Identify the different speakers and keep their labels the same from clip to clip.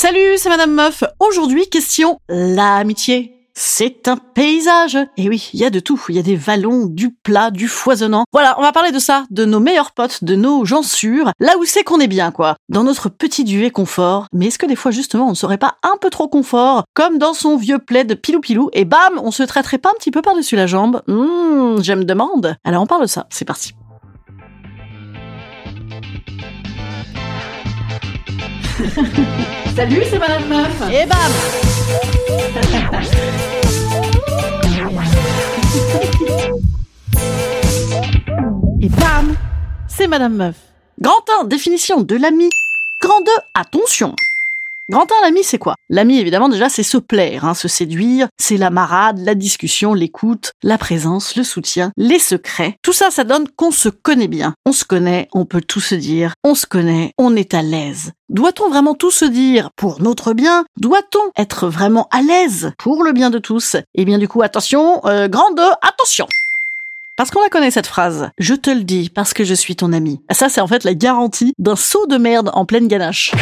Speaker 1: Salut, c'est Madame Meuf. Aujourd'hui, question l'amitié. C'est un paysage. Et oui, il y a de tout. Il y a des vallons, du plat, du foisonnant. Voilà, on va parler de ça, de nos meilleurs potes, de nos gens sûrs, là où c'est qu'on est bien, quoi. Dans notre petit duvet confort. Mais est-ce que des fois, justement, on ne serait pas un peu trop confort Comme dans son vieux plaid pilou pilou, et bam, on se traiterait pas un petit peu par-dessus la jambe? Hum, je me demande. Alors on parle de ça, c'est parti.
Speaker 2: Salut, c'est Madame Meuf.
Speaker 1: Et bam Et bam C'est Madame Meuf. Grand 1, définition de l'ami. Grand 2, attention Grand 1, l'ami, c'est quoi? L'ami, évidemment, déjà, c'est se plaire, hein, se séduire, c'est la marade, la discussion, l'écoute, la présence, le soutien, les secrets. Tout ça, ça donne qu'on se connaît bien. On se connaît, on peut tout se dire, on se connaît, on est à l'aise. Doit-on vraiment tout se dire pour notre bien? Doit-on être vraiment à l'aise pour le bien de tous? Eh bien, du coup, attention, euh, grand 2, attention parce qu'on la connaît cette phrase. Je te le dis parce que je suis ton ami. Ça, c'est en fait la garantie d'un saut de merde en pleine ganache.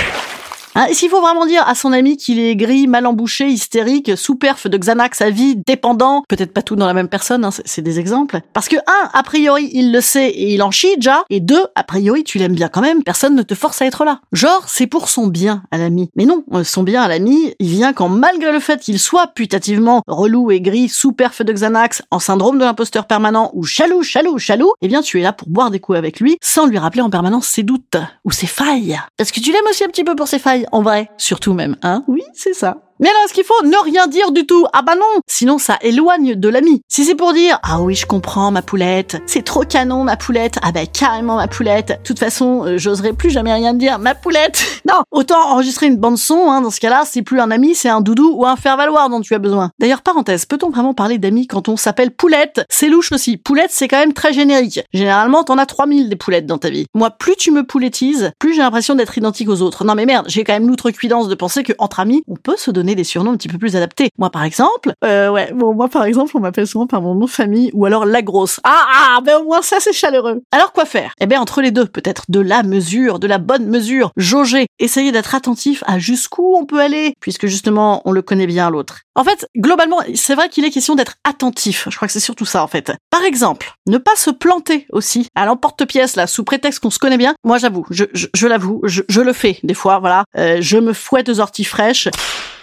Speaker 1: Hein, S'il faut vraiment dire à son ami qu'il est gris, mal embouché, hystérique, sous-perf de Xanax à vie, dépendant, peut-être pas tout dans la même personne, hein, c'est- des exemples. Parce que un, a priori, il le sait et il en chie déjà, et deux, a priori, tu l'aimes bien quand même, personne ne te force à être là. Genre, c'est pour son bien à l'ami. Mais non, euh, son bien à l'ami, il vient quand malgré le fait qu'il soit putativement relou et gris, sous-perf de Xanax, en syndrome de l'imposteur permanent, ou chalou, chalou, chalou, eh bien tu es là pour boire des coups avec lui, sans lui rappeler en permanence ses doutes, ou ses failles. Parce que tu l'aimes aussi un petit peu pour ses failles, en vrai. Surtout même, hein Oui, c'est ça. Mais alors, est-ce qu'il faut ne rien dire du tout? Ah bah non Sinon, ça éloigne de l'ami. Si c'est pour dire « Ah oui, je comprends, ma poulette. C'est trop canon, ma poulette. Ah bah carrément, ma poulette. De toute façon, euh, j'oserais plus jamais rien dire, ma poulette. » Non Autant enregistrer une bande-son, hein, dans ce cas-là, c'est plus un ami, c'est un doudou ou un faire-valoir dont tu as besoin. D'ailleurs, parenthèse, peut-on vraiment parler d'amis quand on s'appelle poulette? C'est louche aussi. Poulette, c'est quand même très générique. Généralement, t'en as 3000 des poulettes dans ta vie. Moi, plus tu me poulettises, plus j'ai l'impression d'être identique aux autres. Non mais merde, j'ai quand même l'outrecuidance de penser que entre amis, on peut se donner des surnoms un petit peu plus adaptés. Moi, par exemple, euh, ouais, bon, moi, par exemple, on m'appelle souvent par mon nom de famille ou alors la grosse. Ah, ah, ben au moins ça, c'est chaleureux. Alors quoi faire? Eh ben entre les deux, peut-être de la mesure, de la bonne mesure, jauger, essayer d'être attentif à jusqu'où on peut aller, puisque justement, on le connaît bien l'autre. En fait, globalement, c'est vrai qu'il est question d'être attentif. Je crois que c'est surtout ça, en fait. Par exemple, ne pas se planter aussi à l'emporte-pièce, là, sous prétexte qu'on se connaît bien. Moi, j'avoue, je, l'avoue, je, je le fais, des fois, voilà. Euh, je me fouette aux orties fraîches.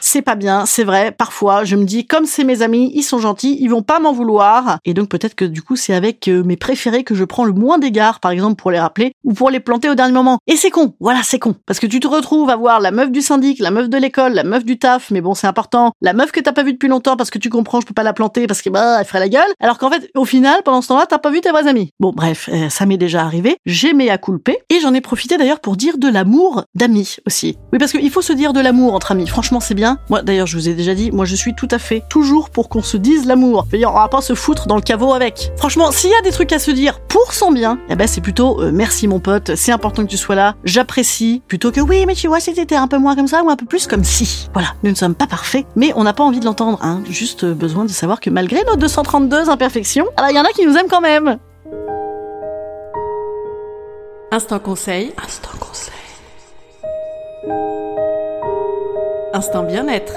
Speaker 1: C'est pas bien, c'est vrai. Parfois, je me dis, comme c'est mes amis, ils sont gentils, ils vont pas m'en vouloir. Et donc, peut-être que du coup, c'est avec euh, mes préférés que je prends le moins d'égards, par exemple, pour les rappeler, ou pour les planter au dernier moment. Et c'est con. Voilà, c'est con. Parce que tu te retrouves à voir la meuf du syndic, la meuf de l'école, la meuf du taf, mais bon, c'est important. La meuf que t'as pas vue depuis longtemps parce que tu comprends, je peux pas la planter parce que bah, elle ferait la gueule. Alors qu'en fait, au final, pendant ce temps-là, t'as pas vu tes vrais amis. Bon, bref, euh, ça m'est déjà arrivé. J'ai mes à culper. Et j'en ai profité d'ailleurs pour dire de l'amour d'amis aussi. Oui, parce qu'il faut se dire de l'amour entre amis. Franchement, c'est bien. Moi, d'ailleurs, je vous ai déjà dit, moi, je suis tout à fait toujours pour qu'on se dise l'amour. Dire, on va pas se foutre dans le caveau avec. Franchement, s'il y a des trucs à se dire pour son bien, eh ben, c'est plutôt euh, merci mon pote, c'est important que tu sois là, j'apprécie, plutôt que oui, mais tu vois, si t'étais un peu moins comme ça ou un peu plus comme si. Voilà, nous ne sommes pas parfaits, mais on n'a pas envie de l'entendre, hein. Juste euh, besoin de savoir que malgré nos 232 imperfections, alors il y en a qui nous aiment quand même.
Speaker 2: Instant conseil.
Speaker 1: Instant conseil. Instant bien-être.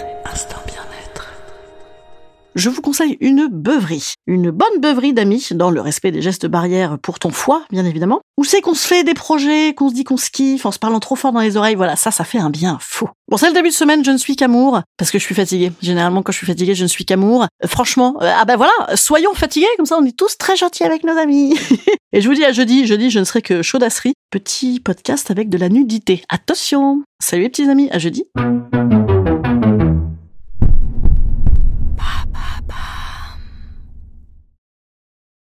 Speaker 1: Je vous conseille une beuverie. Une bonne beuverie d'amis, dans le respect des gestes barrières pour ton foie, bien évidemment. Où c'est qu'on se fait des projets, qu'on se dit qu'on se kiffe, en se parlant trop fort dans les oreilles, voilà, ça, ça fait un bien fou. Bon, c'est le début de semaine, je ne suis qu'amour, parce que je suis fatiguée. Généralement, quand je suis fatiguée, je ne suis qu'amour. Euh, franchement, euh, ah ben voilà, soyons fatigués, comme ça on est tous très gentils avec nos amis. Et je vous dis à jeudi, jeudi, je ne serai que chaudasserie. Petit podcast avec de la nudité. Attention Salut les petits amis, à jeudi